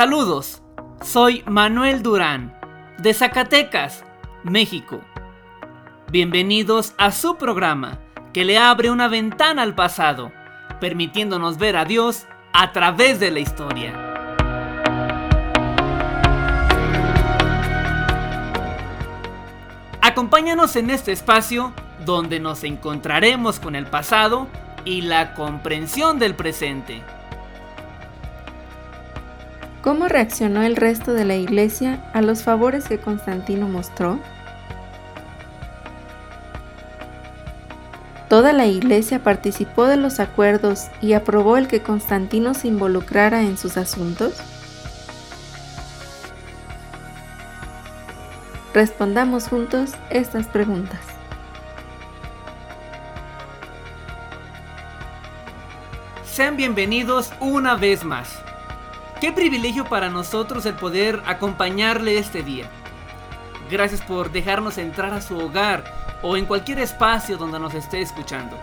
Saludos, soy Manuel Durán, de Zacatecas, México. Bienvenidos a su programa, que le abre una ventana al pasado, permitiéndonos ver a Dios a través de la historia. Acompáñanos en este espacio donde nos encontraremos con el pasado y la comprensión del presente. ¿Cómo reaccionó el resto de la iglesia a los favores que Constantino mostró? ¿Toda la iglesia participó de los acuerdos y aprobó el que Constantino se involucrara en sus asuntos? Respondamos juntos estas preguntas. Sean bienvenidos una vez más. Qué privilegio para nosotros el poder acompañarle este día. Gracias por dejarnos entrar a su hogar o en cualquier espacio donde nos esté escuchando.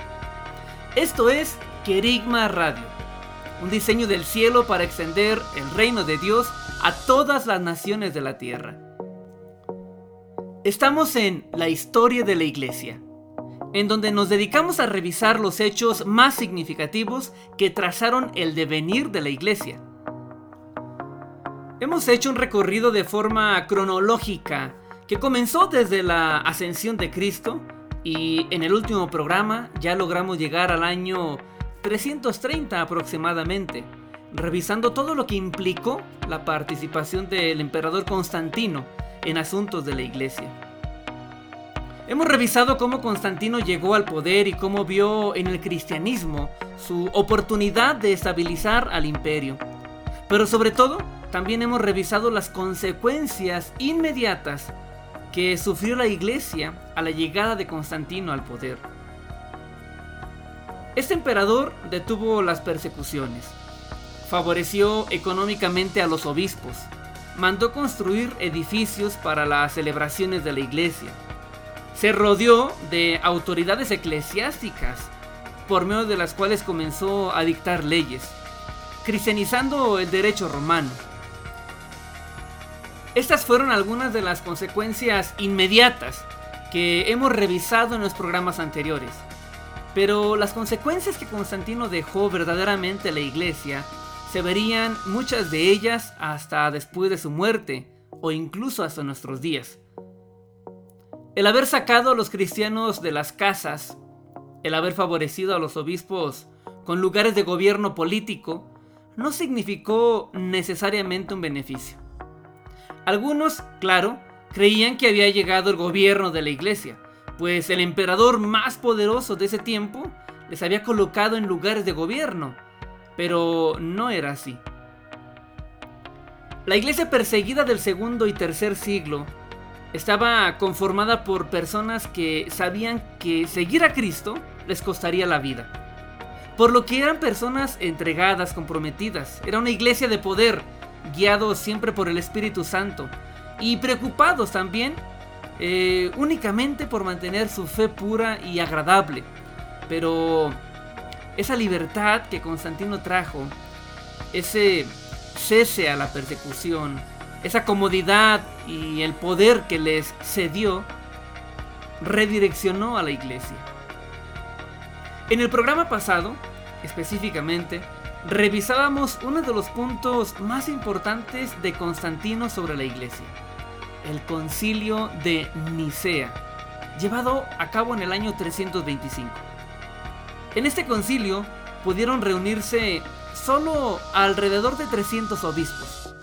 Esto es Querigma Radio, un diseño del cielo para extender el reino de Dios a todas las naciones de la tierra. Estamos en la historia de la iglesia, en donde nos dedicamos a revisar los hechos más significativos que trazaron el devenir de la iglesia Hemos hecho un recorrido de forma cronológica que comenzó desde la ascensión de Cristo y en el último programa ya logramos llegar al año 330 aproximadamente, revisando todo lo que implicó la participación del emperador Constantino en asuntos de la iglesia. Hemos revisado cómo Constantino llegó al poder y cómo vio en el cristianismo su oportunidad de estabilizar al imperio. Pero sobre todo, también hemos revisado las consecuencias inmediatas que sufrió la iglesia a la llegada de Constantino al poder. Este emperador detuvo las persecuciones, favoreció económicamente a los obispos, mandó construir edificios para las celebraciones de la iglesia, se rodeó de autoridades eclesiásticas, por medio de las cuales comenzó a dictar leyes, cristianizando el derecho romano estas fueron algunas de las consecuencias inmediatas que hemos revisado en los programas anteriores. Pero las consecuencias que Constantino dejó verdaderamente a la iglesia se verían muchas de ellas hasta después de su muerte o incluso hasta nuestros días. El haber sacado a los cristianos de las casas, el haber favorecido a los obispos con lugares de gobierno político, no significó necesariamente un beneficio. Algunos, claro, creían que había llegado el gobierno de la iglesia, pues el emperador más poderoso de ese tiempo les había colocado en lugares de gobierno, pero no era así. La iglesia perseguida del segundo y tercer siglo estaba conformada por personas que sabían que seguir a Cristo les costaría la vida. Por lo que eran personas entregadas, comprometidas. Era una iglesia de poder guiados siempre por el Espíritu Santo y preocupados también eh, únicamente por mantener su fe pura y agradable. Pero esa libertad que Constantino trajo, ese cese a la persecución, esa comodidad y el poder que les cedió, redireccionó a la iglesia. En el programa pasado, específicamente, revisábamos uno de los puntos más importantes de Constantino sobre la iglesia, el concilio de Nicea, llevado a cabo en el año 325. En este concilio pudieron reunirse solo alrededor de 300 obispos.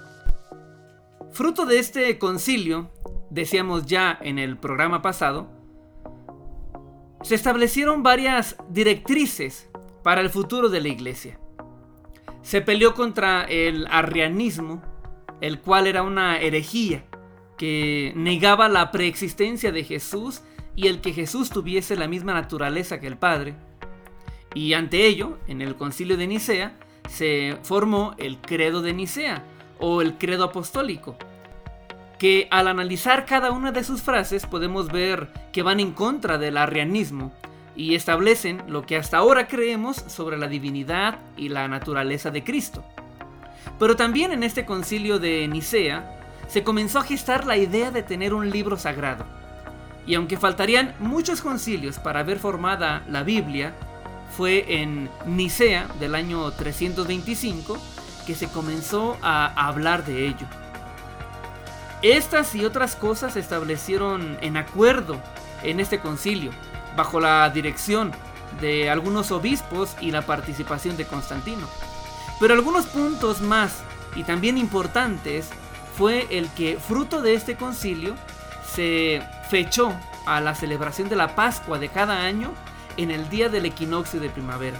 Fruto de este concilio, decíamos ya en el programa pasado, se establecieron varias directrices para el futuro de la iglesia. Se peleó contra el arrianismo, el cual era una herejía que negaba la preexistencia de Jesús y el que Jesús tuviese la misma naturaleza que el Padre. Y ante ello, en el concilio de Nicea, se formó el credo de Nicea o el credo apostólico, que al analizar cada una de sus frases podemos ver que van en contra del arrianismo y establecen lo que hasta ahora creemos sobre la divinidad y la naturaleza de Cristo. Pero también en este concilio de Nicea se comenzó a gestar la idea de tener un libro sagrado. Y aunque faltarían muchos concilios para ver formada la Biblia, fue en Nicea del año 325 que se comenzó a hablar de ello. Estas y otras cosas se establecieron en acuerdo en este concilio, bajo la dirección de algunos obispos y la participación de Constantino. Pero algunos puntos más y también importantes fue el que fruto de este concilio se fechó a la celebración de la Pascua de cada año en el día del equinoccio de primavera.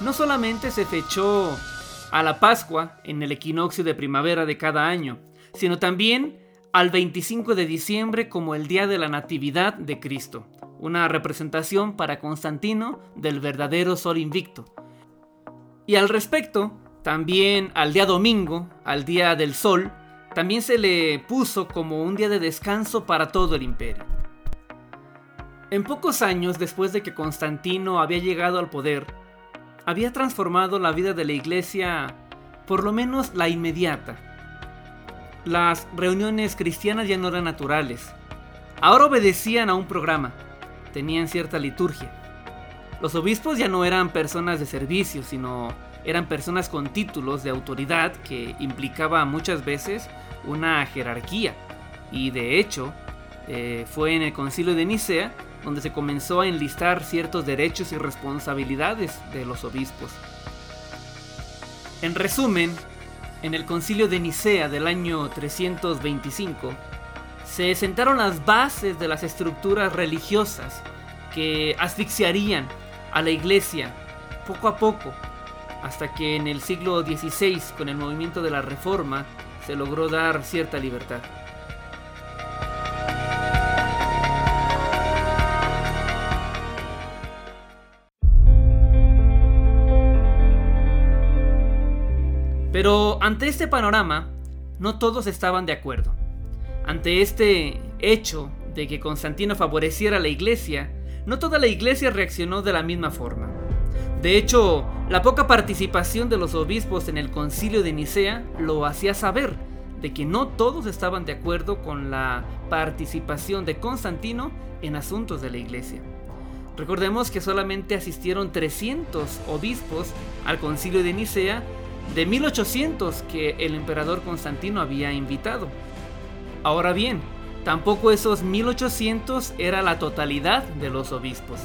No solamente se fechó a la Pascua en el equinoccio de primavera de cada año, sino también al 25 de diciembre como el día de la Natividad de Cristo, una representación para Constantino del verdadero sol invicto. Y al respecto, también al día domingo, al día del sol, también se le puso como un día de descanso para todo el imperio. En pocos años después de que Constantino había llegado al poder, había transformado la vida de la iglesia, por lo menos la inmediata. Las reuniones cristianas ya no eran naturales. Ahora obedecían a un programa, tenían cierta liturgia. Los obispos ya no eran personas de servicio, sino eran personas con títulos de autoridad que implicaba muchas veces una jerarquía. Y de hecho, eh, fue en el concilio de Nicea donde se comenzó a enlistar ciertos derechos y responsabilidades de los obispos. En resumen, en el concilio de Nicea del año 325, se sentaron las bases de las estructuras religiosas que asfixiarían a la iglesia poco a poco, hasta que en el siglo XVI, con el movimiento de la Reforma, se logró dar cierta libertad. Pero ante este panorama, no todos estaban de acuerdo. Ante este hecho de que Constantino favoreciera a la iglesia, no toda la iglesia reaccionó de la misma forma. De hecho, la poca participación de los obispos en el concilio de Nicea lo hacía saber de que no todos estaban de acuerdo con la participación de Constantino en asuntos de la iglesia. Recordemos que solamente asistieron 300 obispos al concilio de Nicea de 1800 que el emperador Constantino había invitado. Ahora bien, tampoco esos 1800 era la totalidad de los obispos.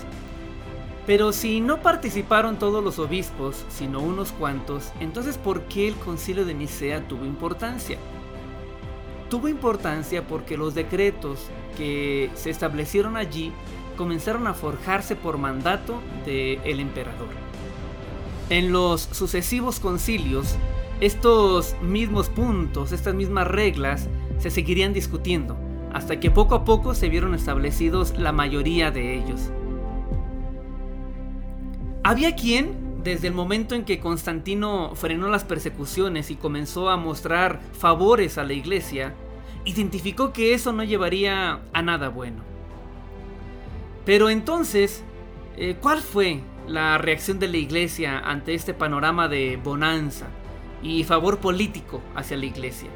Pero si no participaron todos los obispos, sino unos cuantos, entonces ¿por qué el concilio de Nicea tuvo importancia? Tuvo importancia porque los decretos que se establecieron allí comenzaron a forjarse por mandato del emperador. En los sucesivos concilios, estos mismos puntos, estas mismas reglas, se seguirían discutiendo, hasta que poco a poco se vieron establecidos la mayoría de ellos. Había quien, desde el momento en que Constantino frenó las persecuciones y comenzó a mostrar favores a la iglesia, identificó que eso no llevaría a nada bueno. Pero entonces, eh, ¿cuál fue la reacción de la iglesia ante este panorama de bonanza y favor político hacia la iglesia.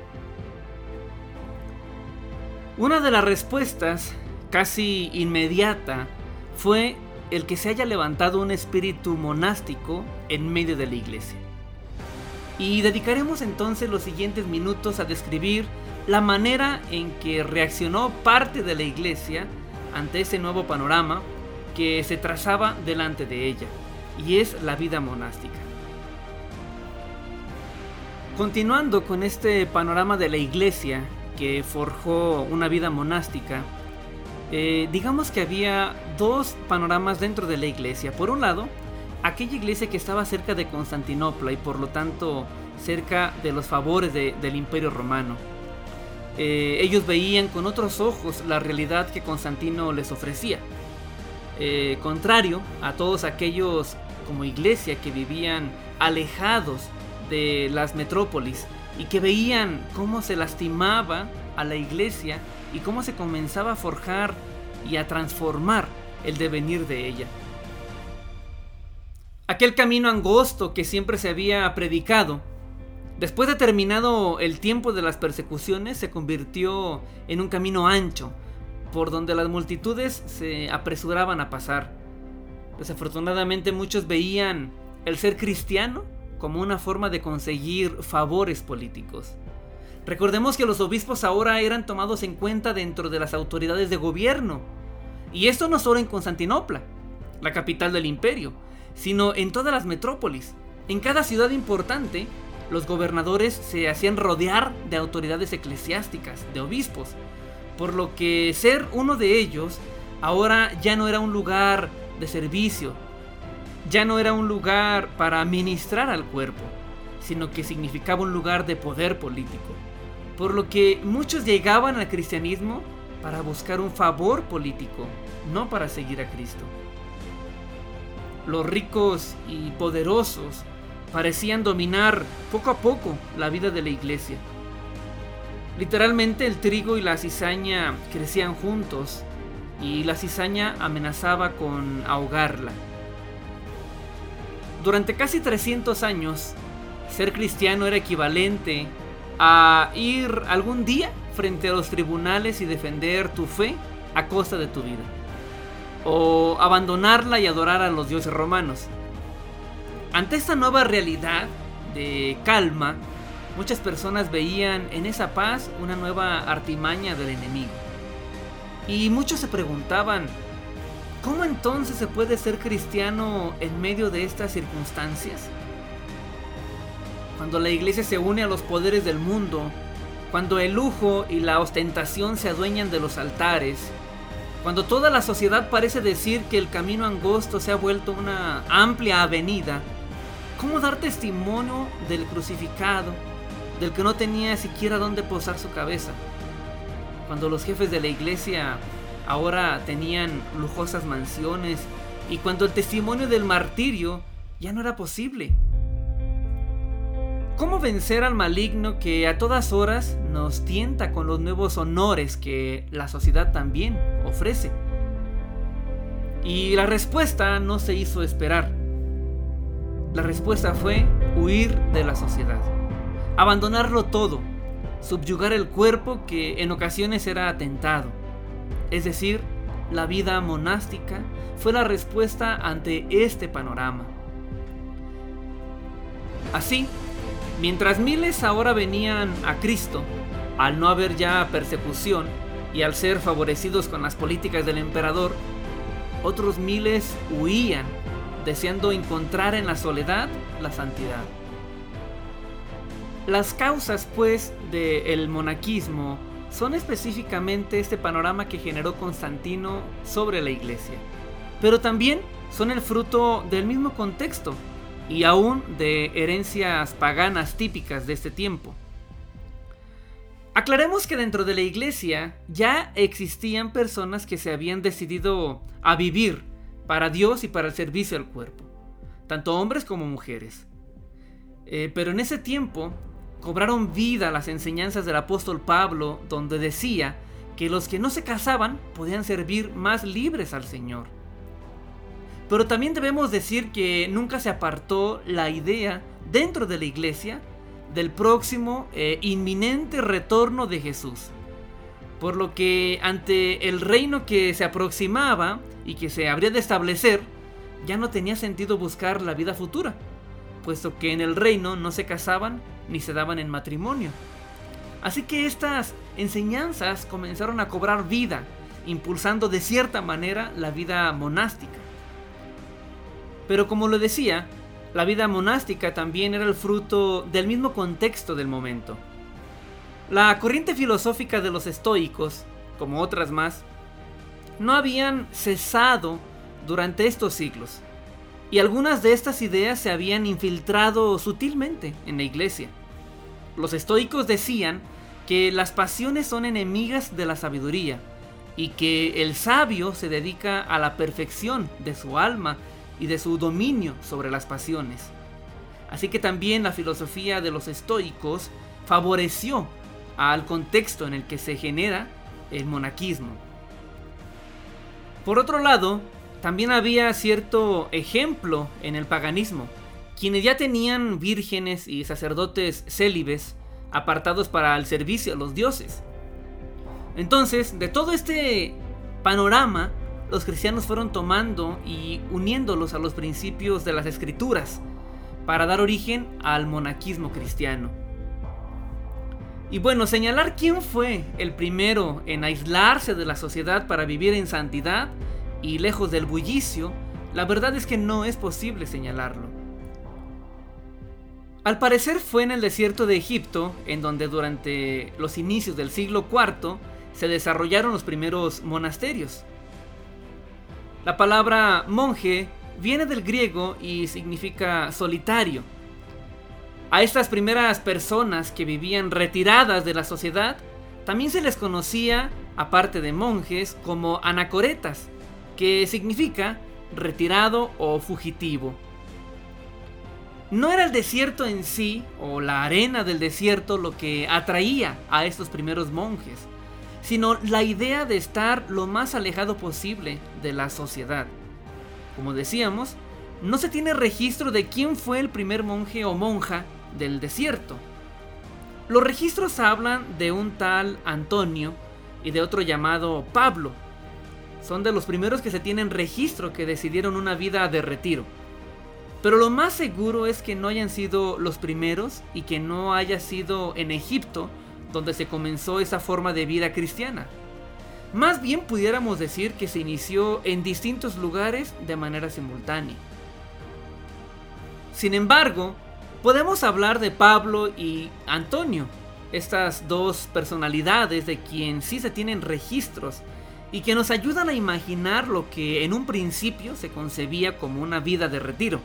Una de las respuestas casi inmediata fue el que se haya levantado un espíritu monástico en medio de la iglesia. Y dedicaremos entonces los siguientes minutos a describir la manera en que reaccionó parte de la iglesia ante ese nuevo panorama que se trazaba delante de ella, y es la vida monástica. Continuando con este panorama de la iglesia que forjó una vida monástica, eh, digamos que había dos panoramas dentro de la iglesia. Por un lado, aquella iglesia que estaba cerca de Constantinopla y por lo tanto cerca de los favores del imperio romano. Eh, ellos veían con otros ojos la realidad que Constantino les ofrecía. Eh, contrario a todos aquellos como iglesia que vivían alejados de las metrópolis y que veían cómo se lastimaba a la iglesia y cómo se comenzaba a forjar y a transformar el devenir de ella. Aquel camino angosto que siempre se había predicado, después de terminado el tiempo de las persecuciones, se convirtió en un camino ancho, por donde las multitudes se apresuraban a pasar. Desafortunadamente muchos veían el ser cristiano como una forma de conseguir favores políticos. Recordemos que los obispos ahora eran tomados en cuenta dentro de las autoridades de gobierno. Y esto no solo en Constantinopla, la capital del imperio, sino en todas las metrópolis. En cada ciudad importante, los gobernadores se hacían rodear de autoridades eclesiásticas, de obispos, por lo que ser uno de ellos ahora ya no era un lugar de servicio, ya no era un lugar para ministrar al cuerpo, sino que significaba un lugar de poder político. Por lo que muchos llegaban al cristianismo para buscar un favor político, no para seguir a Cristo. Los ricos y poderosos parecían dominar poco a poco la vida de la iglesia. Literalmente el trigo y la cizaña crecían juntos y la cizaña amenazaba con ahogarla. Durante casi 300 años, ser cristiano era equivalente a ir algún día frente a los tribunales y defender tu fe a costa de tu vida. O abandonarla y adorar a los dioses romanos. Ante esta nueva realidad de calma, muchas personas veían en esa paz una nueva artimaña del enemigo. Y muchos se preguntaban, ¿cómo entonces se puede ser cristiano en medio de estas circunstancias? Cuando la iglesia se une a los poderes del mundo, cuando el lujo y la ostentación se adueñan de los altares, cuando toda la sociedad parece decir que el camino angosto se ha vuelto una amplia avenida, ¿cómo dar testimonio del crucificado, del que no tenía siquiera dónde posar su cabeza? cuando los jefes de la iglesia ahora tenían lujosas mansiones y cuando el testimonio del martirio ya no era posible. ¿Cómo vencer al maligno que a todas horas nos tienta con los nuevos honores que la sociedad también ofrece? Y la respuesta no se hizo esperar. La respuesta fue huir de la sociedad, abandonarlo todo subyugar el cuerpo que en ocasiones era atentado. Es decir, la vida monástica fue la respuesta ante este panorama. Así, mientras miles ahora venían a Cristo, al no haber ya persecución y al ser favorecidos con las políticas del emperador, otros miles huían, deseando encontrar en la soledad la santidad. Las causas, pues, del monaquismo son específicamente este panorama que generó Constantino sobre la iglesia, pero también son el fruto del mismo contexto y aún de herencias paganas típicas de este tiempo. Aclaremos que dentro de la iglesia ya existían personas que se habían decidido a vivir para Dios y para el servicio al cuerpo, tanto hombres como mujeres. Eh, pero en ese tiempo cobraron vida las enseñanzas del apóstol Pablo, donde decía que los que no se casaban podían servir más libres al Señor. Pero también debemos decir que nunca se apartó la idea dentro de la iglesia del próximo e inminente retorno de Jesús. Por lo que ante el reino que se aproximaba y que se habría de establecer, ya no tenía sentido buscar la vida futura, puesto que en el reino no se casaban ni se daban en matrimonio. Así que estas enseñanzas comenzaron a cobrar vida, impulsando de cierta manera la vida monástica. Pero como lo decía, la vida monástica también era el fruto del mismo contexto del momento. La corriente filosófica de los estoicos, como otras más, no habían cesado durante estos siglos y algunas de estas ideas se habían infiltrado sutilmente en la iglesia. Los estoicos decían que las pasiones son enemigas de la sabiduría y que el sabio se dedica a la perfección de su alma y de su dominio sobre las pasiones. Así que también la filosofía de los estoicos favoreció al contexto en el que se genera el monaquismo. Por otro lado, también había cierto ejemplo en el paganismo, quienes ya tenían vírgenes y sacerdotes célibes apartados para el servicio a los dioses. Entonces, de todo este panorama, los cristianos fueron tomando y uniéndolos a los principios de las escrituras para dar origen al monaquismo cristiano. Y bueno, señalar quién fue el primero en aislarse de la sociedad para vivir en santidad y lejos del bullicio, la verdad es que no es posible señalarlo. Al parecer fue en el desierto de Egipto, en donde durante los inicios del siglo IV se desarrollaron los primeros monasterios. La palabra monje viene del griego y significa solitario. A estas primeras personas que vivían retiradas de la sociedad también se les conocía, aparte de monjes, como anacoretas, que significa retirado o fugitivo. No era el desierto en sí o la arena del desierto lo que atraía a estos primeros monjes, sino la idea de estar lo más alejado posible de la sociedad. Como decíamos, no se tiene registro de quién fue el primer monje o monja del desierto. Los registros hablan de un tal Antonio y de otro llamado Pablo, son de los primeros que se tienen registro que decidieron una vida de retiro. Pero lo más seguro es que no hayan sido los primeros y que no haya sido en Egipto donde se comenzó esa forma de vida cristiana. Más bien pudiéramos decir que se inició en distintos lugares de manera simultánea. Sin embargo, podemos hablar de Pablo y Antonio, estas dos personalidades de quien sí se tienen registros y que nos ayudan a imaginar lo que en un principio se concebía como una vida de retiro.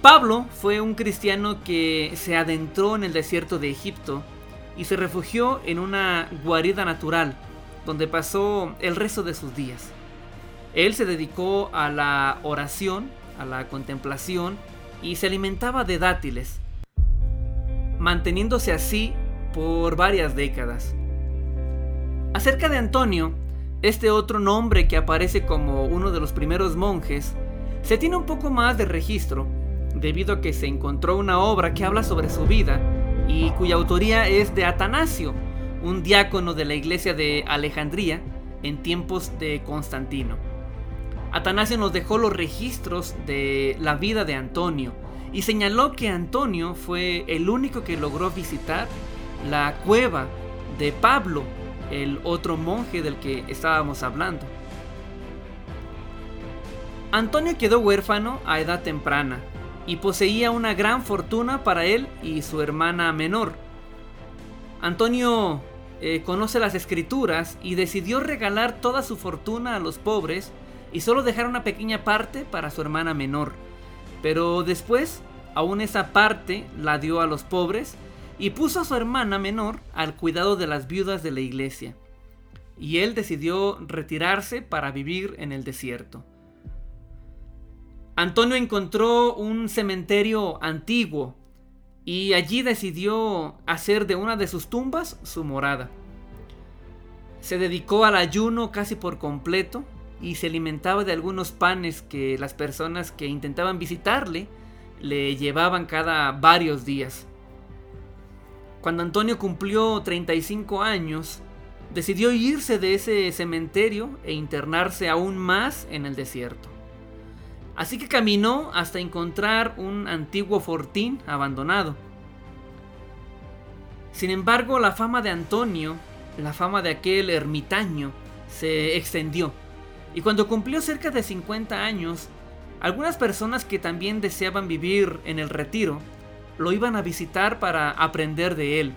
Pablo fue un cristiano que se adentró en el desierto de Egipto y se refugió en una guarida natural donde pasó el resto de sus días. Él se dedicó a la oración, a la contemplación y se alimentaba de dátiles, manteniéndose así por varias décadas. Acerca de Antonio, este otro nombre que aparece como uno de los primeros monjes, se tiene un poco más de registro, debido a que se encontró una obra que habla sobre su vida y cuya autoría es de Atanasio, un diácono de la iglesia de Alejandría en tiempos de Constantino. Atanasio nos dejó los registros de la vida de Antonio y señaló que Antonio fue el único que logró visitar la cueva de Pablo el otro monje del que estábamos hablando. Antonio quedó huérfano a edad temprana y poseía una gran fortuna para él y su hermana menor. Antonio eh, conoce las escrituras y decidió regalar toda su fortuna a los pobres y solo dejar una pequeña parte para su hermana menor. Pero después, aún esa parte la dio a los pobres y puso a su hermana menor al cuidado de las viudas de la iglesia. Y él decidió retirarse para vivir en el desierto. Antonio encontró un cementerio antiguo y allí decidió hacer de una de sus tumbas su morada. Se dedicó al ayuno casi por completo y se alimentaba de algunos panes que las personas que intentaban visitarle le llevaban cada varios días. Cuando Antonio cumplió 35 años, decidió irse de ese cementerio e internarse aún más en el desierto. Así que caminó hasta encontrar un antiguo fortín abandonado. Sin embargo, la fama de Antonio, la fama de aquel ermitaño, se extendió. Y cuando cumplió cerca de 50 años, algunas personas que también deseaban vivir en el retiro lo iban a visitar para aprender de él,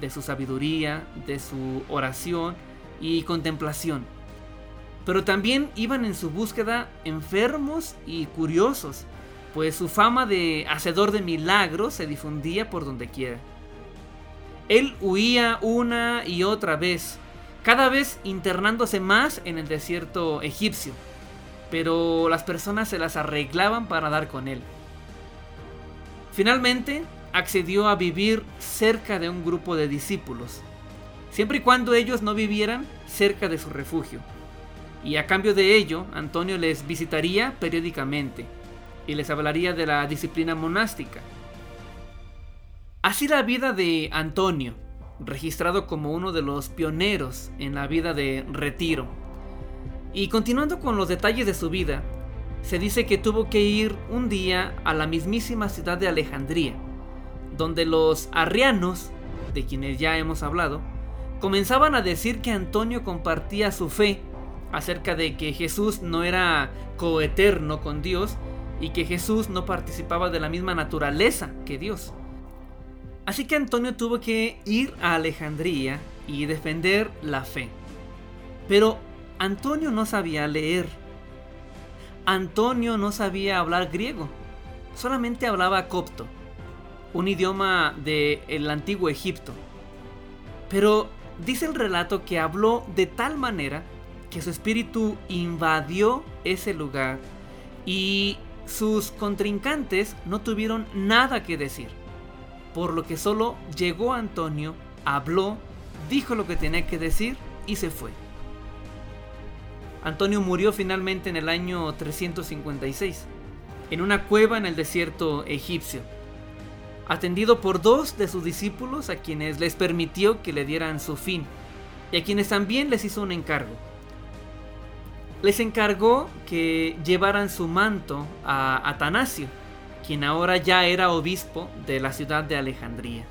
de su sabiduría, de su oración y contemplación. pero también iban en su búsqueda enfermos y curiosos, pues su fama de hacedor de milagros se difundía por donde quiera. Él huía una y otra vez, cada vez internándose más en el desierto egipcio, pero las personas se las arreglaban para dar con él. Finalmente, accedió a vivir cerca de un grupo de discípulos, siempre y cuando ellos no vivieran cerca de su refugio. Y a cambio de ello, Antonio les visitaría periódicamente y les hablaría de la disciplina monástica. Así la vida de Antonio, registrado como uno de los pioneros en la vida de retiro. Y continuando con los detalles de su vida, se dice que tuvo que ir un día a la mismísima ciudad de Alejandría, donde los arrianos, de quienes ya hemos hablado, comenzaban a decir que Antonio compartía su fe acerca de que Jesús no era coeterno con Dios y que Jesús no participaba de la misma naturaleza que Dios. Así que Antonio tuvo que ir a Alejandría y defender la fe. Pero Antonio no sabía leer. Antonio no sabía hablar griego. Solamente hablaba copto, un idioma del antiguo Egipto. Pero dice el relato que habló de tal manera que su espíritu invadió ese lugar y sus contrincantes no tuvieron nada que decir. Por lo que solo llegó Antonio, habló, dijo lo que tenía que decir y se fue. Antonio murió finalmente en el año 356, en una cueva en el desierto egipcio, atendido por dos de sus discípulos a quienes les permitió que le dieran su fin y a quienes también les hizo un encargo les encargó que llevaran su manto a Atanasio, quien ahora ya era obispo de la ciudad de Alejandría.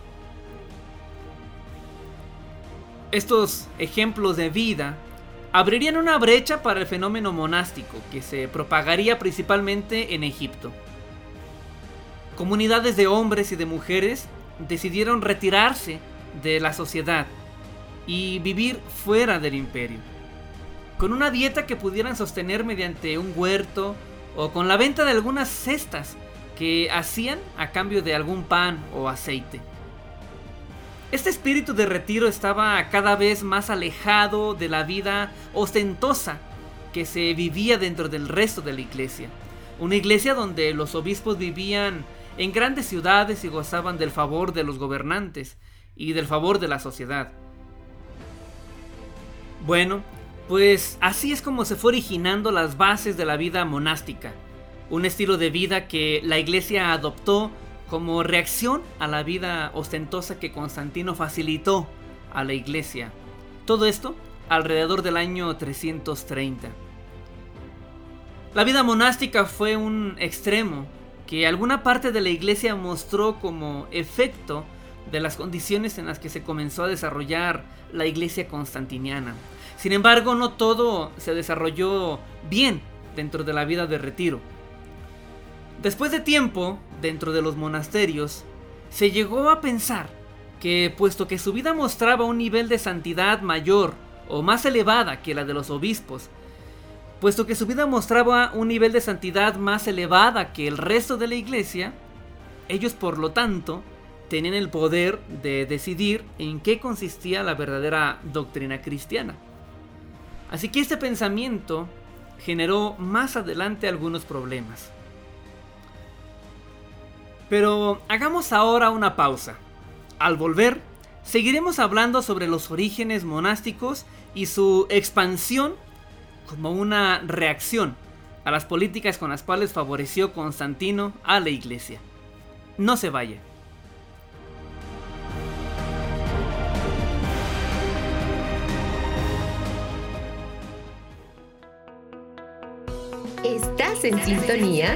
Estos ejemplos de vida abrirían una brecha para el fenómeno monástico que se propagaría principalmente en Egipto. Comunidades de hombres y de mujeres decidieron retirarse de la sociedad y vivir fuera del imperio con una dieta que pudieran sostener mediante un huerto o con la venta de algunas cestas que hacían a cambio de algún pan o aceite. Este espíritu de retiro estaba cada vez más alejado de la vida ostentosa que se vivía dentro del resto de la iglesia. Una iglesia donde los obispos vivían en grandes ciudades y gozaban del favor de los gobernantes y del favor de la sociedad. Bueno, pues así es como se fue originando las bases de la vida monástica, un estilo de vida que la iglesia adoptó como reacción a la vida ostentosa que Constantino facilitó a la iglesia. Todo esto alrededor del año 330. La vida monástica fue un extremo que alguna parte de la iglesia mostró como efecto de las condiciones en las que se comenzó a desarrollar la iglesia constantiniana. Sin embargo, no todo se desarrolló bien dentro de la vida de retiro. Después de tiempo, dentro de los monasterios, se llegó a pensar que puesto que su vida mostraba un nivel de santidad mayor o más elevada que la de los obispos, puesto que su vida mostraba un nivel de santidad más elevada que el resto de la iglesia, ellos por lo tanto tenían el poder de decidir en qué consistía la verdadera doctrina cristiana. Así que este pensamiento generó más adelante algunos problemas. Pero hagamos ahora una pausa. Al volver, seguiremos hablando sobre los orígenes monásticos y su expansión como una reacción a las políticas con las cuales favoreció Constantino a la iglesia. No se vaya. Estás en sintonía.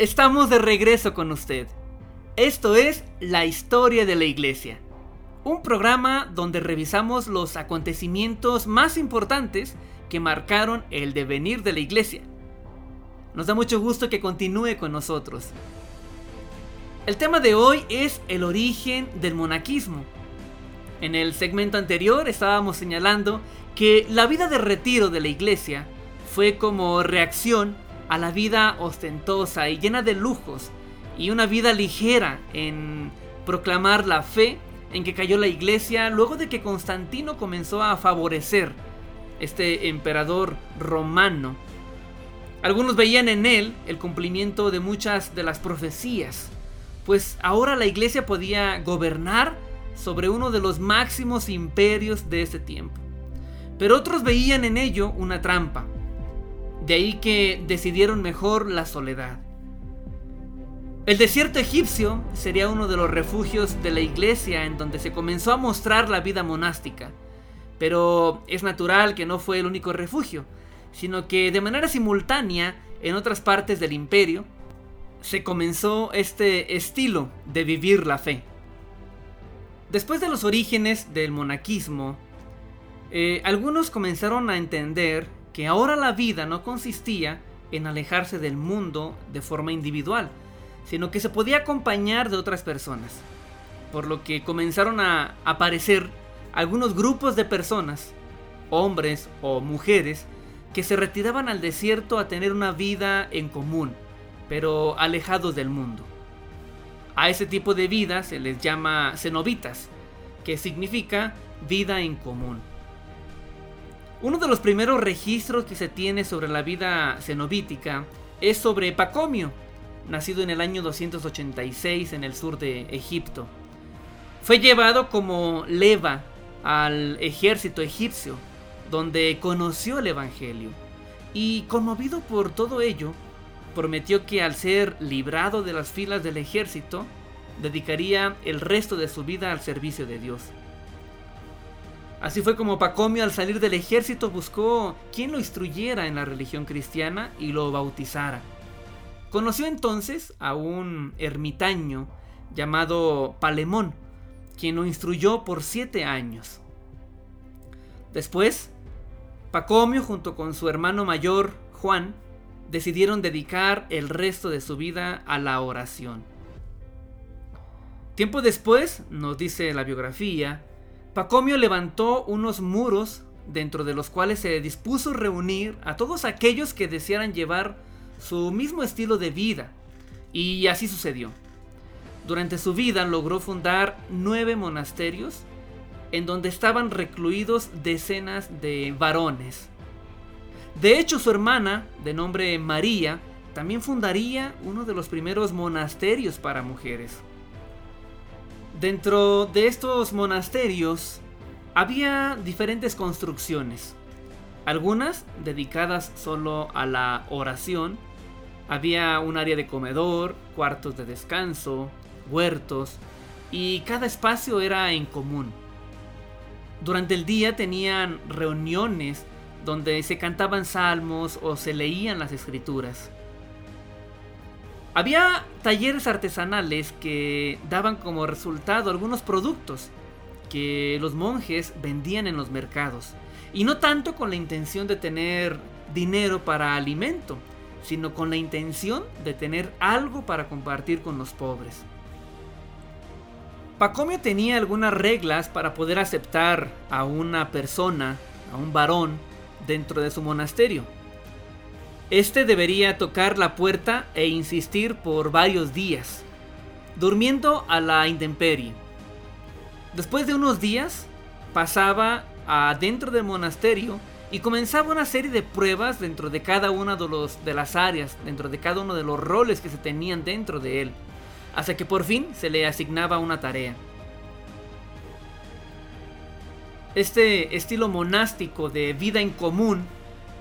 Estamos de regreso con usted. Esto es La historia de la iglesia, un programa donde revisamos los acontecimientos más importantes que marcaron el devenir de la iglesia. Nos da mucho gusto que continúe con nosotros. El tema de hoy es el origen del monaquismo. En el segmento anterior estábamos señalando que la vida de retiro de la iglesia fue como reacción a la vida ostentosa y llena de lujos y una vida ligera en proclamar la fe en que cayó la iglesia luego de que Constantino comenzó a favorecer este emperador romano. Algunos veían en él el cumplimiento de muchas de las profecías, pues ahora la iglesia podía gobernar sobre uno de los máximos imperios de ese tiempo. Pero otros veían en ello una trampa, de ahí que decidieron mejor la soledad. El desierto egipcio sería uno de los refugios de la iglesia en donde se comenzó a mostrar la vida monástica. Pero es natural que no fue el único refugio, sino que de manera simultánea en otras partes del imperio se comenzó este estilo de vivir la fe. Después de los orígenes del monaquismo, eh, algunos comenzaron a entender que ahora la vida no consistía en alejarse del mundo de forma individual, sino que se podía acompañar de otras personas. Por lo que comenzaron a aparecer algunos grupos de personas, hombres o mujeres, que se retiraban al desierto a tener una vida en común, pero alejados del mundo. A ese tipo de vida se les llama cenobitas, que significa vida en común. Uno de los primeros registros que se tiene sobre la vida cenobítica es sobre Pacomio, nacido en el año 286 en el sur de Egipto. Fue llevado como leva al ejército egipcio, donde conoció el Evangelio, y conmovido por todo ello, prometió que al ser librado de las filas del ejército, dedicaría el resto de su vida al servicio de Dios. Así fue como Pacomio al salir del ejército buscó quien lo instruyera en la religión cristiana y lo bautizara. Conoció entonces a un ermitaño llamado Palemón, quien lo instruyó por siete años. Después, Pacomio junto con su hermano mayor, Juan, decidieron dedicar el resto de su vida a la oración. Tiempo después, nos dice la biografía, Pacomio levantó unos muros dentro de los cuales se dispuso reunir a todos aquellos que desearan llevar su mismo estilo de vida. Y así sucedió. Durante su vida logró fundar nueve monasterios en donde estaban recluidos decenas de varones. De hecho, su hermana, de nombre María, también fundaría uno de los primeros monasterios para mujeres. Dentro de estos monasterios había diferentes construcciones, algunas dedicadas solo a la oración, había un área de comedor, cuartos de descanso, huertos, y cada espacio era en común. Durante el día tenían reuniones donde se cantaban salmos o se leían las escrituras. Había talleres artesanales que daban como resultado algunos productos que los monjes vendían en los mercados. Y no tanto con la intención de tener dinero para alimento, sino con la intención de tener algo para compartir con los pobres. Pacomio tenía algunas reglas para poder aceptar a una persona, a un varón, dentro de su monasterio. Este debería tocar la puerta e insistir por varios días, durmiendo a la intemperie. Después de unos días, pasaba adentro del monasterio y comenzaba una serie de pruebas dentro de cada una de, los, de las áreas, dentro de cada uno de los roles que se tenían dentro de él, hasta que por fin se le asignaba una tarea. Este estilo monástico de vida en común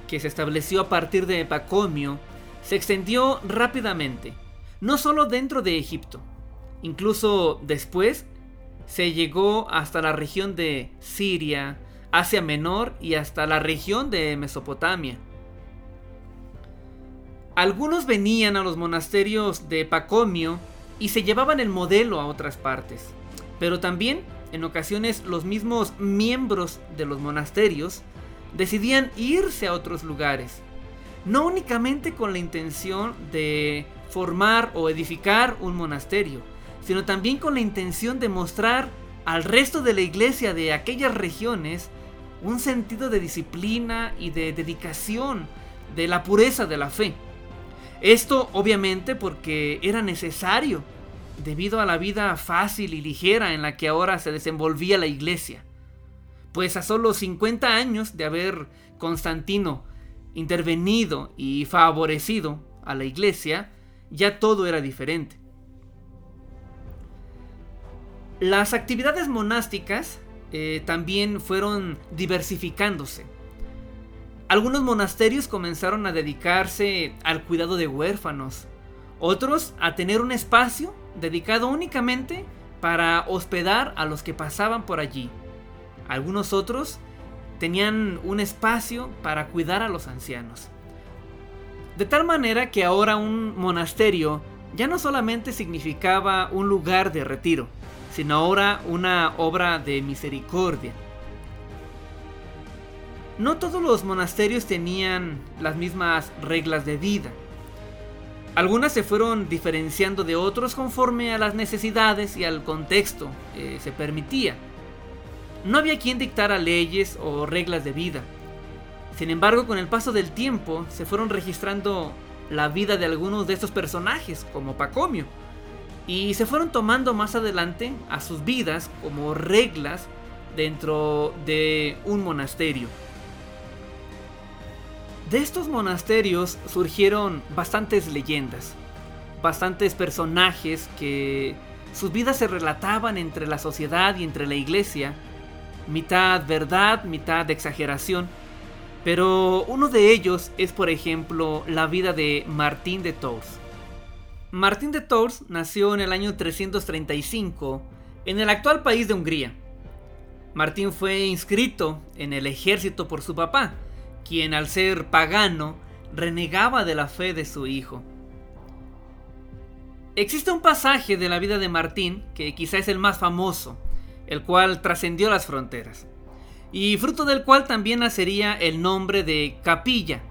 que se estableció a partir de Pacomio, se extendió rápidamente, no solo dentro de Egipto, incluso después se llegó hasta la región de Siria, Asia Menor y hasta la región de Mesopotamia. Algunos venían a los monasterios de Pacomio y se llevaban el modelo a otras partes, pero también en ocasiones los mismos miembros de los monasterios decidían irse a otros lugares, no únicamente con la intención de formar o edificar un monasterio, sino también con la intención de mostrar al resto de la iglesia de aquellas regiones un sentido de disciplina y de dedicación, de la pureza de la fe. Esto obviamente porque era necesario debido a la vida fácil y ligera en la que ahora se desenvolvía la iglesia. Pues a solo 50 años de haber Constantino intervenido y favorecido a la iglesia, ya todo era diferente. Las actividades monásticas eh, también fueron diversificándose. Algunos monasterios comenzaron a dedicarse al cuidado de huérfanos, otros a tener un espacio dedicado únicamente para hospedar a los que pasaban por allí. Algunos otros tenían un espacio para cuidar a los ancianos. De tal manera que ahora un monasterio ya no solamente significaba un lugar de retiro, sino ahora una obra de misericordia. No todos los monasterios tenían las mismas reglas de vida. Algunas se fueron diferenciando de otros conforme a las necesidades y al contexto eh, se permitía. No había quien dictara leyes o reglas de vida. Sin embargo, con el paso del tiempo se fueron registrando la vida de algunos de estos personajes, como Pacomio, y se fueron tomando más adelante a sus vidas como reglas dentro de un monasterio. De estos monasterios surgieron bastantes leyendas, bastantes personajes que sus vidas se relataban entre la sociedad y entre la iglesia, mitad verdad, mitad exageración. Pero uno de ellos es, por ejemplo, la vida de Martín de Tours. Martín de Tours nació en el año 335 en el actual país de Hungría. Martín fue inscrito en el ejército por su papá, quien al ser pagano renegaba de la fe de su hijo. Existe un pasaje de la vida de Martín que quizá es el más famoso, el cual trascendió las fronteras, y fruto del cual también nacería el nombre de Capilla.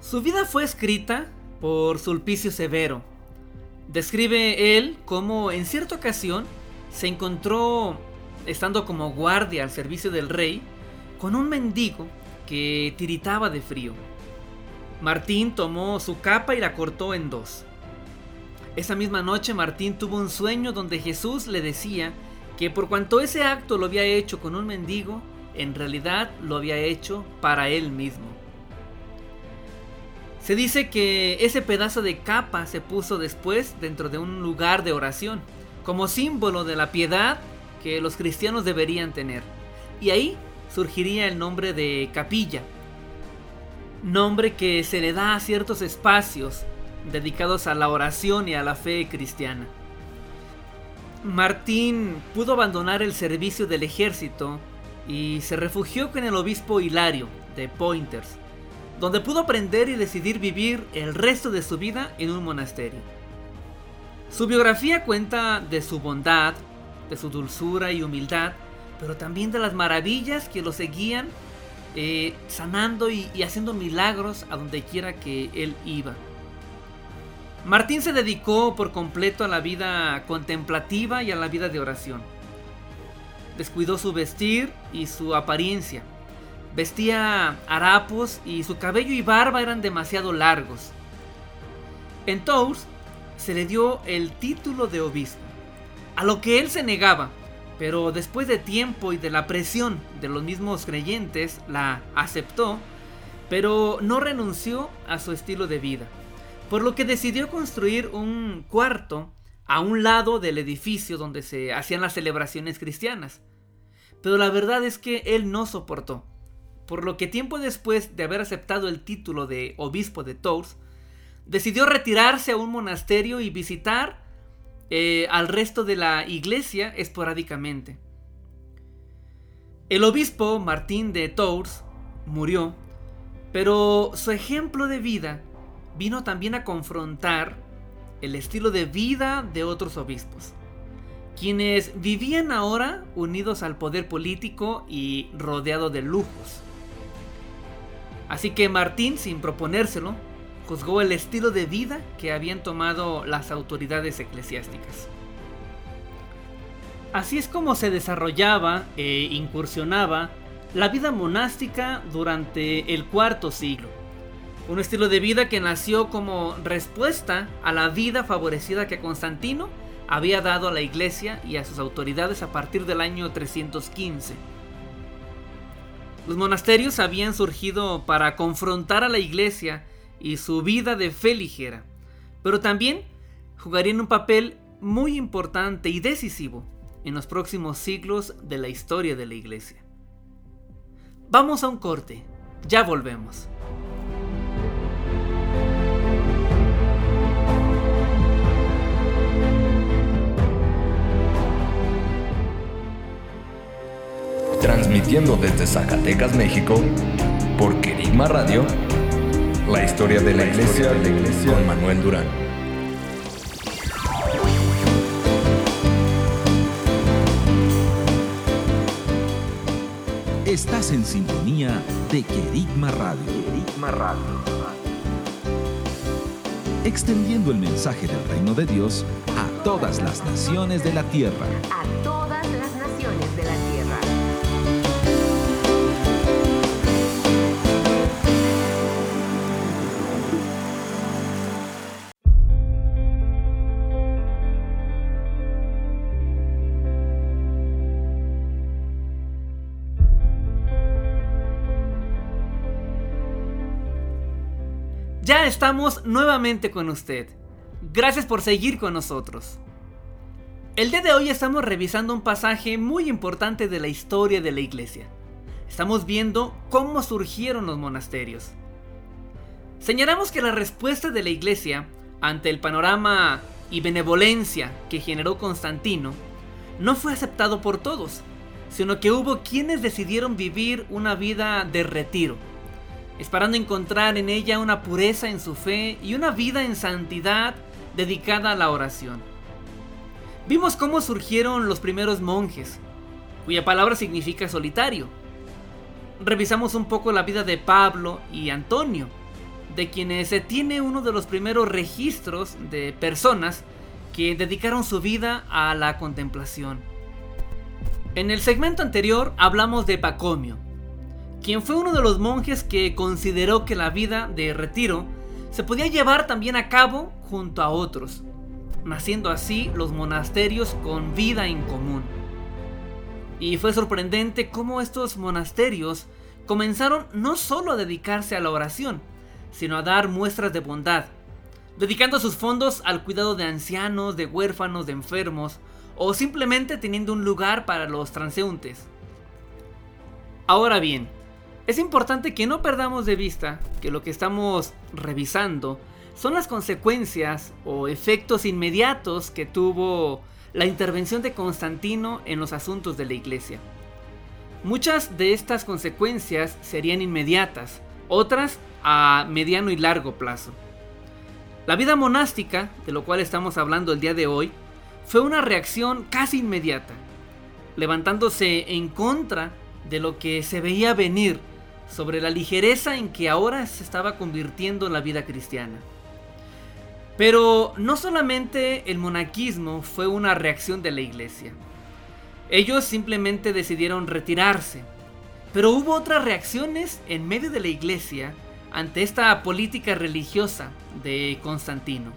Su vida fue escrita por Sulpicio Severo. Describe él cómo en cierta ocasión se encontró, estando como guardia al servicio del rey, con un mendigo que tiritaba de frío. Martín tomó su capa y la cortó en dos. Esa misma noche Martín tuvo un sueño donde Jesús le decía que por cuanto ese acto lo había hecho con un mendigo, en realidad lo había hecho para él mismo. Se dice que ese pedazo de capa se puso después dentro de un lugar de oración, como símbolo de la piedad que los cristianos deberían tener. Y ahí surgiría el nombre de capilla, nombre que se le da a ciertos espacios dedicados a la oración y a la fe cristiana. Martín pudo abandonar el servicio del ejército y se refugió con el obispo Hilario de Pointers donde pudo aprender y decidir vivir el resto de su vida en un monasterio. Su biografía cuenta de su bondad, de su dulzura y humildad, pero también de las maravillas que lo seguían eh, sanando y, y haciendo milagros a donde quiera que él iba. Martín se dedicó por completo a la vida contemplativa y a la vida de oración. Descuidó su vestir y su apariencia Vestía harapos y su cabello y barba eran demasiado largos. En Tours se le dio el título de obispo, a lo que él se negaba, pero después de tiempo y de la presión de los mismos creyentes la aceptó, pero no renunció a su estilo de vida, por lo que decidió construir un cuarto a un lado del edificio donde se hacían las celebraciones cristianas. Pero la verdad es que él no soportó por lo que tiempo después de haber aceptado el título de obispo de Tours, decidió retirarse a un monasterio y visitar eh, al resto de la iglesia esporádicamente. El obispo Martín de Tours murió, pero su ejemplo de vida vino también a confrontar el estilo de vida de otros obispos, quienes vivían ahora unidos al poder político y rodeado de lujos. Así que Martín, sin proponérselo, juzgó el estilo de vida que habían tomado las autoridades eclesiásticas. Así es como se desarrollaba e incursionaba la vida monástica durante el cuarto siglo. Un estilo de vida que nació como respuesta a la vida favorecida que Constantino había dado a la iglesia y a sus autoridades a partir del año 315. Los monasterios habían surgido para confrontar a la iglesia y su vida de fe ligera, pero también jugarían un papel muy importante y decisivo en los próximos siglos de la historia de la iglesia. Vamos a un corte, ya volvemos. Transmitiendo desde Zacatecas, México, por Querigma Radio, la historia de la, iglesia, de la iglesia con Manuel Durán. Estás en sintonía de Querigma Radio. Querigma Radio. Extendiendo el mensaje del reino de Dios a todas las naciones de la tierra. A Ya estamos nuevamente con usted. Gracias por seguir con nosotros. El día de hoy estamos revisando un pasaje muy importante de la historia de la iglesia. Estamos viendo cómo surgieron los monasterios. Señalamos que la respuesta de la iglesia ante el panorama y benevolencia que generó Constantino no fue aceptado por todos, sino que hubo quienes decidieron vivir una vida de retiro, esperando encontrar en ella una pureza en su fe y una vida en santidad dedicada a la oración. Vimos cómo surgieron los primeros monjes, cuya palabra significa solitario. Revisamos un poco la vida de Pablo y Antonio, de quienes se tiene uno de los primeros registros de personas que dedicaron su vida a la contemplación. En el segmento anterior hablamos de Pacomio, quien fue uno de los monjes que consideró que la vida de retiro se podía llevar también a cabo junto a otros, naciendo así los monasterios con vida en común. Y fue sorprendente cómo estos monasterios comenzaron no solo a dedicarse a la oración, sino a dar muestras de bondad, dedicando sus fondos al cuidado de ancianos, de huérfanos, de enfermos, o simplemente teniendo un lugar para los transeúntes. Ahora bien, es importante que no perdamos de vista que lo que estamos revisando son las consecuencias o efectos inmediatos que tuvo la intervención de Constantino en los asuntos de la iglesia. Muchas de estas consecuencias serían inmediatas, otras a mediano y largo plazo. La vida monástica, de lo cual estamos hablando el día de hoy, fue una reacción casi inmediata, levantándose en contra de lo que se veía venir sobre la ligereza en que ahora se estaba convirtiendo la vida cristiana. Pero no solamente el monaquismo fue una reacción de la iglesia. Ellos simplemente decidieron retirarse. Pero hubo otras reacciones en medio de la iglesia ante esta política religiosa de Constantino.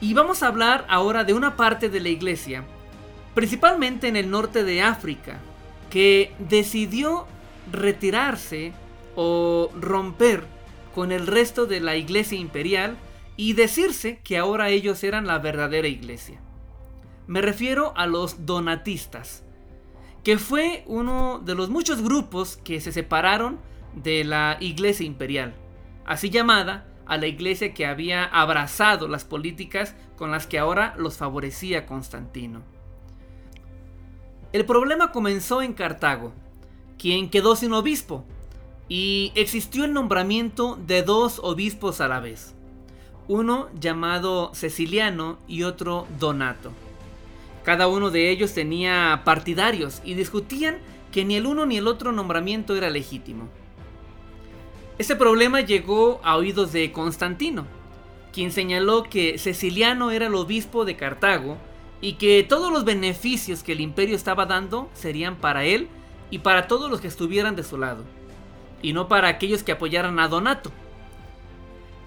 Y vamos a hablar ahora de una parte de la iglesia, principalmente en el norte de África, que decidió retirarse o romper con el resto de la iglesia imperial y decirse que ahora ellos eran la verdadera iglesia. Me refiero a los donatistas, que fue uno de los muchos grupos que se separaron de la iglesia imperial, así llamada a la iglesia que había abrazado las políticas con las que ahora los favorecía Constantino. El problema comenzó en Cartago, quien quedó sin obispo, y existió el nombramiento de dos obispos a la vez, uno llamado Ceciliano y otro Donato. Cada uno de ellos tenía partidarios y discutían que ni el uno ni el otro nombramiento era legítimo. Este problema llegó a oídos de Constantino, quien señaló que Ceciliano era el obispo de Cartago y que todos los beneficios que el imperio estaba dando serían para él y para todos los que estuvieran de su lado, y no para aquellos que apoyaran a Donato.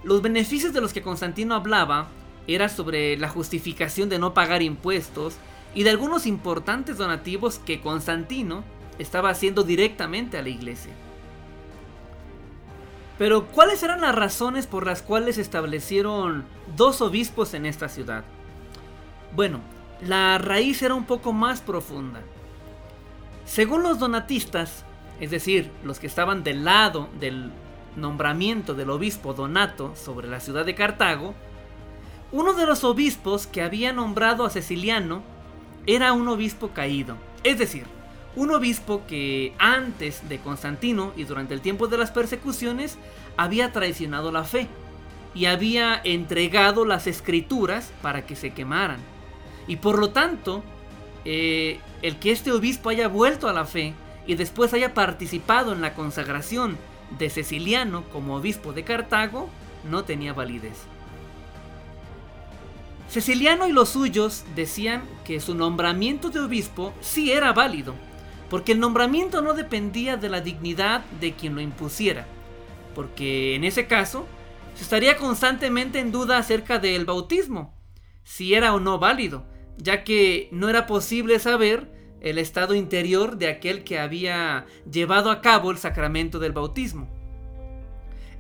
Los beneficios de los que Constantino hablaba era sobre la justificación de no pagar impuestos y de algunos importantes donativos que Constantino estaba haciendo directamente a la iglesia. Pero ¿cuáles eran las razones por las cuales se establecieron dos obispos en esta ciudad? Bueno, la raíz era un poco más profunda. Según los donatistas, es decir, los que estaban del lado del nombramiento del obispo Donato sobre la ciudad de Cartago, uno de los obispos que había nombrado a Ceciliano era un obispo caído, es decir, un obispo que antes de Constantino y durante el tiempo de las persecuciones había traicionado la fe y había entregado las escrituras para que se quemaran. Y por lo tanto, eh, el que este obispo haya vuelto a la fe y después haya participado en la consagración de Ceciliano como obispo de Cartago no tenía validez. Ceciliano y los suyos decían que su nombramiento de obispo sí era válido, porque el nombramiento no dependía de la dignidad de quien lo impusiera, porque en ese caso se estaría constantemente en duda acerca del bautismo, si era o no válido, ya que no era posible saber el estado interior de aquel que había llevado a cabo el sacramento del bautismo.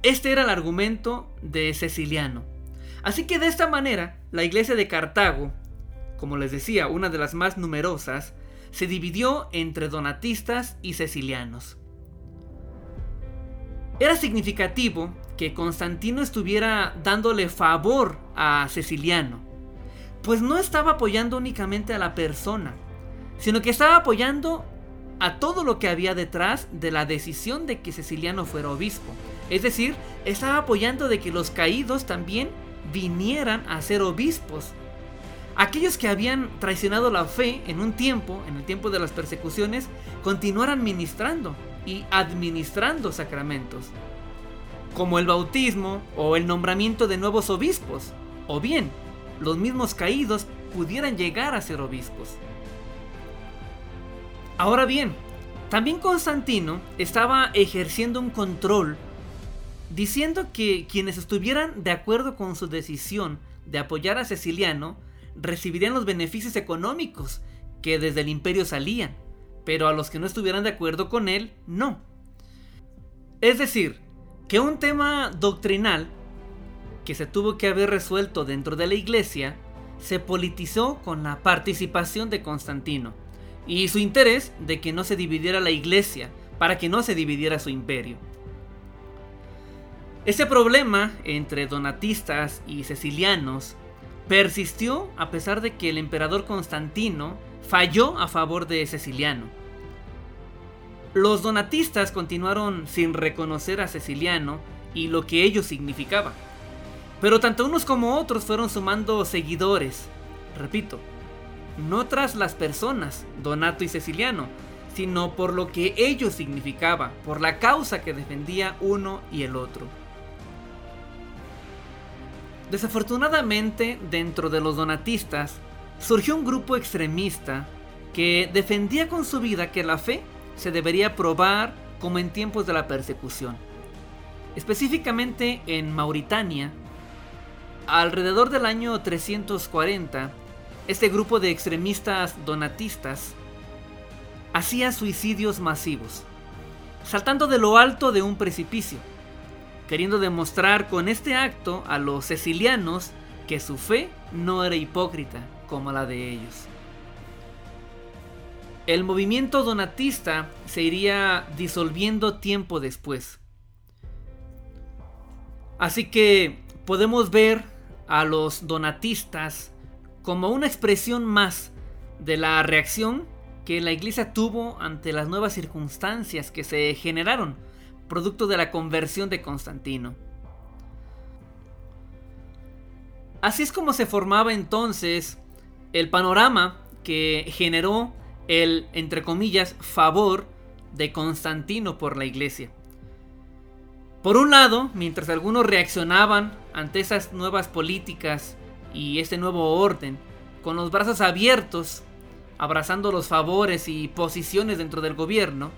Este era el argumento de Ceciliano. Así que de esta manera, la iglesia de Cartago, como les decía, una de las más numerosas, se dividió entre donatistas y cecilianos. Era significativo que Constantino estuviera dándole favor a Ceciliano, pues no estaba apoyando únicamente a la persona, sino que estaba apoyando a todo lo que había detrás de la decisión de que Ceciliano fuera obispo. Es decir, estaba apoyando de que los caídos también vinieran a ser obispos. Aquellos que habían traicionado la fe en un tiempo, en el tiempo de las persecuciones, continuaran ministrando y administrando sacramentos, como el bautismo o el nombramiento de nuevos obispos, o bien los mismos caídos pudieran llegar a ser obispos. Ahora bien, también Constantino estaba ejerciendo un control diciendo que quienes estuvieran de acuerdo con su decisión de apoyar a Ceciliano recibirían los beneficios económicos que desde el imperio salían, pero a los que no estuvieran de acuerdo con él, no. Es decir, que un tema doctrinal que se tuvo que haber resuelto dentro de la iglesia se politizó con la participación de Constantino y su interés de que no se dividiera la iglesia, para que no se dividiera su imperio. Ese problema entre donatistas y cecilianos persistió a pesar de que el emperador Constantino falló a favor de Ceciliano. Los donatistas continuaron sin reconocer a Ceciliano y lo que ello significaba. Pero tanto unos como otros fueron sumando seguidores. Repito, no tras las personas, Donato y Ceciliano, sino por lo que ello significaba, por la causa que defendía uno y el otro. Desafortunadamente, dentro de los donatistas, surgió un grupo extremista que defendía con su vida que la fe se debería probar como en tiempos de la persecución. Específicamente en Mauritania, alrededor del año 340, este grupo de extremistas donatistas hacía suicidios masivos, saltando de lo alto de un precipicio, queriendo demostrar con este acto a los cecilianos que su fe no era hipócrita como la de ellos. El movimiento donatista se iría disolviendo tiempo después. Así que podemos ver a los donatistas como una expresión más de la reacción que la iglesia tuvo ante las nuevas circunstancias que se generaron producto de la conversión de Constantino. Así es como se formaba entonces el panorama que generó el, entre comillas, favor de Constantino por la iglesia. Por un lado, mientras algunos reaccionaban ante esas nuevas políticas y este nuevo orden, con los brazos abiertos, abrazando los favores y posiciones dentro del gobierno,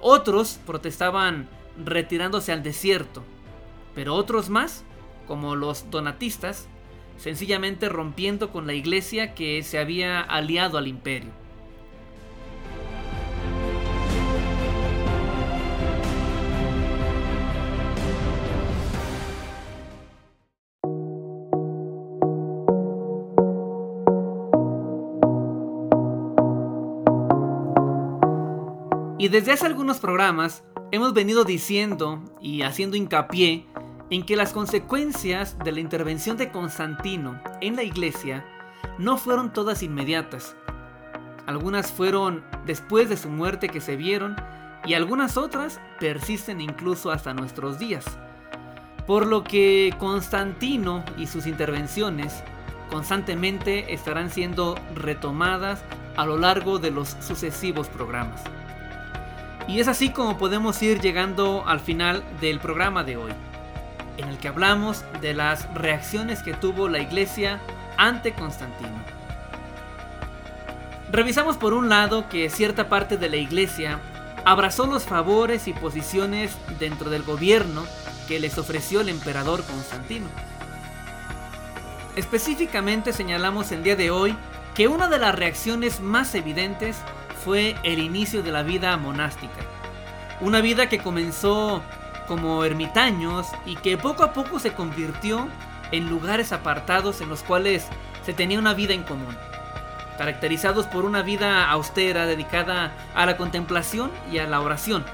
otros protestaban retirándose al desierto, pero otros más, como los donatistas, sencillamente rompiendo con la iglesia que se había aliado al imperio. Desde hace algunos programas hemos venido diciendo y haciendo hincapié en que las consecuencias de la intervención de Constantino en la iglesia no fueron todas inmediatas. Algunas fueron después de su muerte que se vieron y algunas otras persisten incluso hasta nuestros días. Por lo que Constantino y sus intervenciones constantemente estarán siendo retomadas a lo largo de los sucesivos programas. Y es así como podemos ir llegando al final del programa de hoy, en el que hablamos de las reacciones que tuvo la iglesia ante Constantino. Revisamos por un lado que cierta parte de la iglesia abrazó los favores y posiciones dentro del gobierno que les ofreció el emperador Constantino. Específicamente señalamos el día de hoy que una de las reacciones más evidentes fue el inicio de la vida monástica. Una vida que comenzó como ermitaños y que poco a poco se convirtió en lugares apartados en los cuales se tenía una vida en común, caracterizados por una vida austera dedicada a la contemplación y a la oración,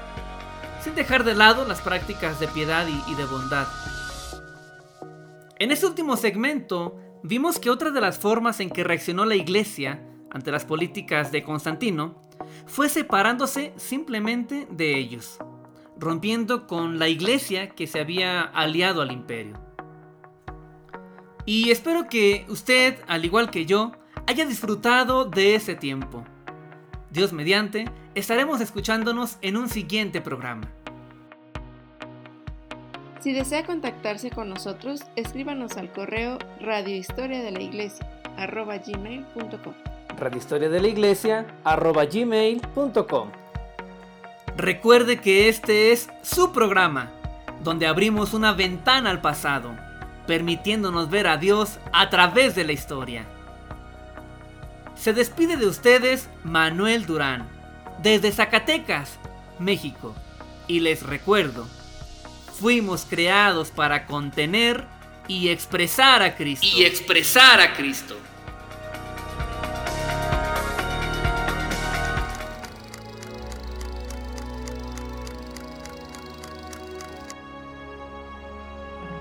sin dejar de lado las prácticas de piedad y, de bondad. En este último segmento vimos que otra de las formas en que reaccionó la iglesia ante las políticas de Constantino, fue separándose simplemente de ellos, rompiendo con la iglesia que se había aliado al imperio. Y espero que usted, al igual que yo, haya disfrutado de ese tiempo. Dios mediante, estaremos escuchándonos en un siguiente programa. Si desea contactarse con nosotros, escríbanos al correo radiohistoria radiohistoria de la iglesia gmail.com. Recuerde que este es su programa, donde abrimos una ventana al pasado, permitiéndonos ver a Dios a través de la historia. Se despide de ustedes Manuel Durán, desde Zacatecas, México, y les recuerdo, fuimos creados para contener y expresar a Cristo. Y expresar a Cristo.